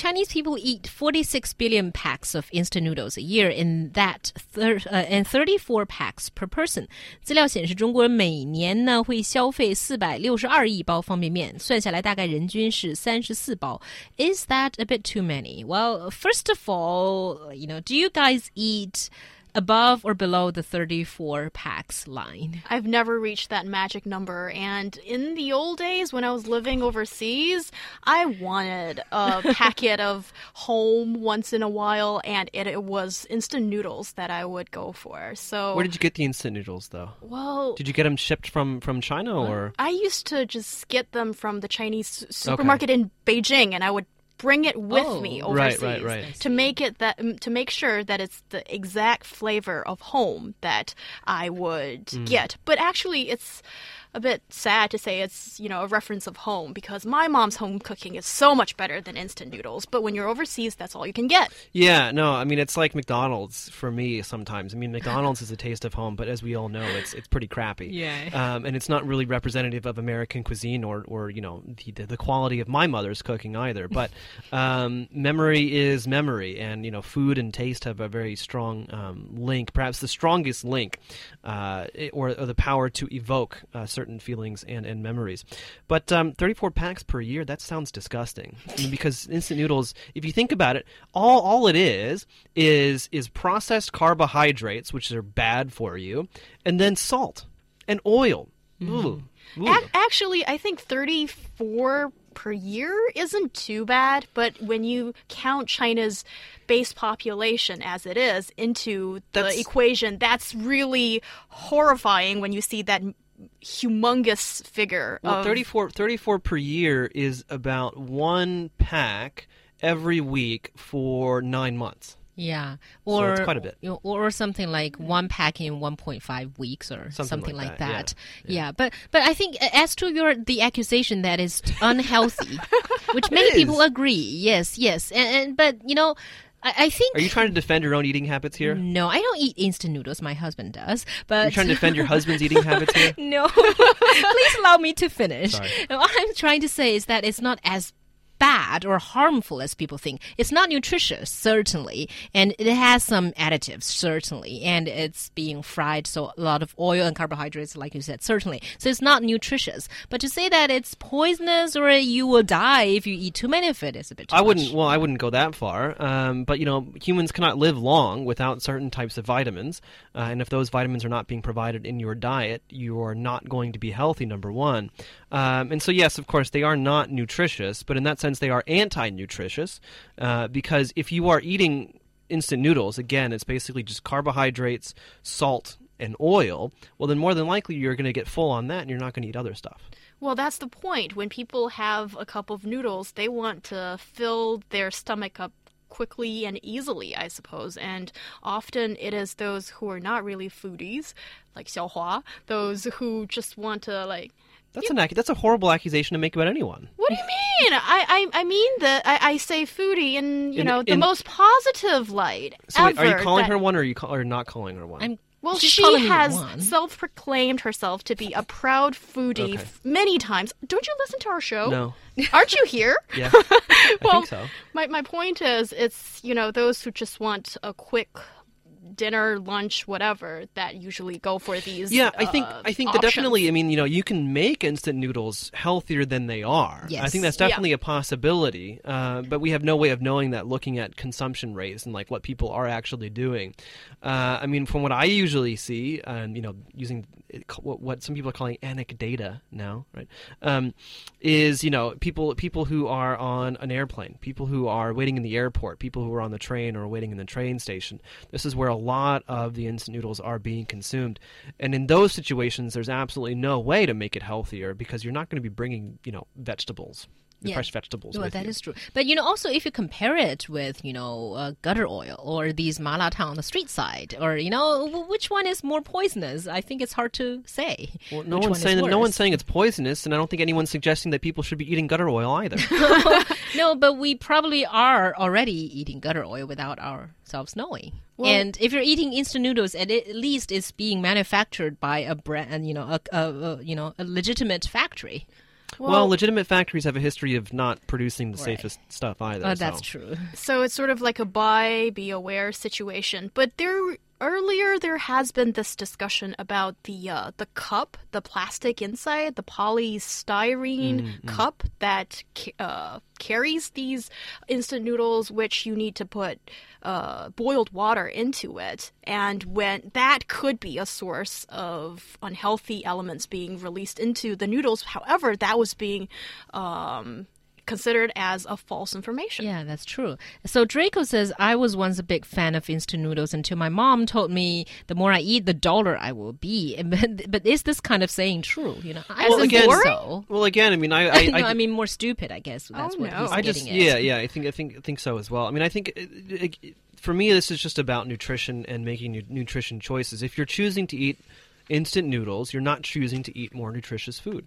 Chinese people eat 46 billion packs of instant noodles a year, in that thir uh, and 34 packs per person. 资料显示，中国人每年呢会消费四百六十二亿包方便面，算下来大概人均是三十四包。Is that a bit too many? Well, first of all, you know, do you guys eat? Above or below the 34 packs line? I've never reached that magic number. And in the old days when I was living overseas, I wanted a packet of home once in a while, and it, it, was instant noodles that I would go for. So where did you get the instant noodles, though? Well, did you get them shipped from from China or? I used to just get them from the Chinese supermarket okay. in Beijing, and I would bring it with oh, me overseas right, right, right. to make it that to make sure that it's the exact flavor of home that I would mm. get. But actually, it's a bit sad to say it's, you know, a reference of home because my mom's home cooking is so much better than instant noodles. But when you're overseas, that's all you can get. Yeah, no, I mean it's like McDonald's for me sometimes. I mean McDonald's is a taste of home, but as we all know, it's it's pretty crappy. Yeah. Um, and it's not really representative of American cuisine or or you know the the quality of my mother's cooking either. But um, memory is memory, and you know food and taste have a very strong um, link, perhaps the strongest link, uh, or, or, the power to evoke uh, certain feelings and, and memories. But um, 34 packs per year, that sounds disgusting. I mean, because instant noodles, if you think about it, all, all it is is is processed carbohydrates, which are bad for you, and then salt and oil. Mm-hmm. Ooh. Ooh. actually, I think 34 per year isn't too bad, but when you count China's base population as it is into the equation, that's really horrifying when you see that humongous figure. Well, of... 34, 34 per year is about one pack every week for nine months. Yeah, or so quite a bit, you know, or something like one pack in one point five weeks, or something, something like, like, that. that. Yeah. yeah. but but I think uh, as to your the accusation that is unhealthy, which many people agree, yes, yes, and, and but you know. I, think. Are you trying to defend your own eating habits here? No, I don't eat instant noodles. My husband does. But you're trying to defend your husband's eating habits here? no. Please allow me to finish. Sorry. What I'm trying to say is that it's not as bad or harmful as people think. It's not nutritious, certainly, and it has some additives, certainly, and it's being fried, so a lot of oil and carbohydrates, like you said, certainly. So it's not nutritious. But to say that it's poisonous or you will die if you eat too many of it is a bit. I much. wouldn't. Well, I wouldn't go that far. Um, but you know, humans cannot live long without certain types of vitamins, uh, and if those vitamins are not being provided in your diet, you are not going to be healthy. Number one, um, and so yes, of course, they are not nutritious, but in that sense they are anti nutritious uh, because if you are eating instant noodles, again, it's basically just carbohydrates, salt, and oil, well, then more than likely you're going to get full on that and you're not going to eat other stuff. Well, that's the point. When people have a cup of noodles, they want to fill their stomach up quickly and easily, I suppose. And often it is those who are not really foodies, like Xiaohua, those who just want to like that's you, an that's a horrible accusation to make about anyone. What do you mean? I I, I mean that I, I say foodie in you in, know the in, most positive light. So wait, are you calling her one, or are you call, or not calling her one? I'm well, she has self proclaimed herself to be a proud foodie okay. many times. Don't you listen to our show? No. Aren't you here? yeah. well, so. my, my point is, it's, you know, those who just want a quick dinner, lunch, whatever that usually go for these. Yeah, I think uh, I think that definitely. I mean, you know, you can make instant noodles healthier than they are. Yes. I think that's definitely yeah. a possibility. Uh, but we have no way of knowing that looking at consumption rates and like what people are actually doing. Uh, I mean, from what I usually see, and you know, using what some people are calling anecdata now, right? Um, is you know people people who are on an airplane, people who are waiting in the airport, people who are on the train or waiting in the train station. This is where a lot of the instant noodles are being consumed, and in those situations, there's absolutely no way to make it healthier because you're not going to be bringing you know vegetables the Yeah. fresh vegetables. Well, with that you. is true. But you know, also if you compare it with you know uh, gutter oil or these malatang on the street side, or you know w- which one is more poisonous, I think it's hard to say. Well, no one's one saying that, no one's saying it's poisonous, and I don't think anyone's suggesting that people should be eating gutter oil either. No, but we probably are already eating gutter oil without ourselves knowing. Well- and if you're eating instant noodles, at, at least it's being manufactured by a brand, you know, a, a, a you know, a legitimate factory. Well, legitimate factories have a history of not producing the Right. safest stuff either. Oh, that's so. true. So it's sort of like a buy, be aware situation. But there earlier there has been this discussion about the uh, the cup, the plastic inside, the polystyrene cup that uh, carries these instant noodles, which you need to put uh, boiled water into it, and when that could be a source of unhealthy elements being released into the noodles. However, that was being um, considered as a false information. Yeah, that's true. So Draco says, I was once a big fan of instant noodles until my mom told me the more I eat, the duller I will be. But, but is this kind of saying true? You know, I Well, don't again- think so. Well, again, I mean, I, I, no, I, I mean more stupid. I guess that's Oh, what no. he's I just, getting at. yeah, yeah, I think, I think, I think so as well. I mean, I think uh, uh, for me, this is just about nutrition and making nu- nutrition choices. If you're choosing to eat instant noodles, you're not choosing to eat more nutritious food.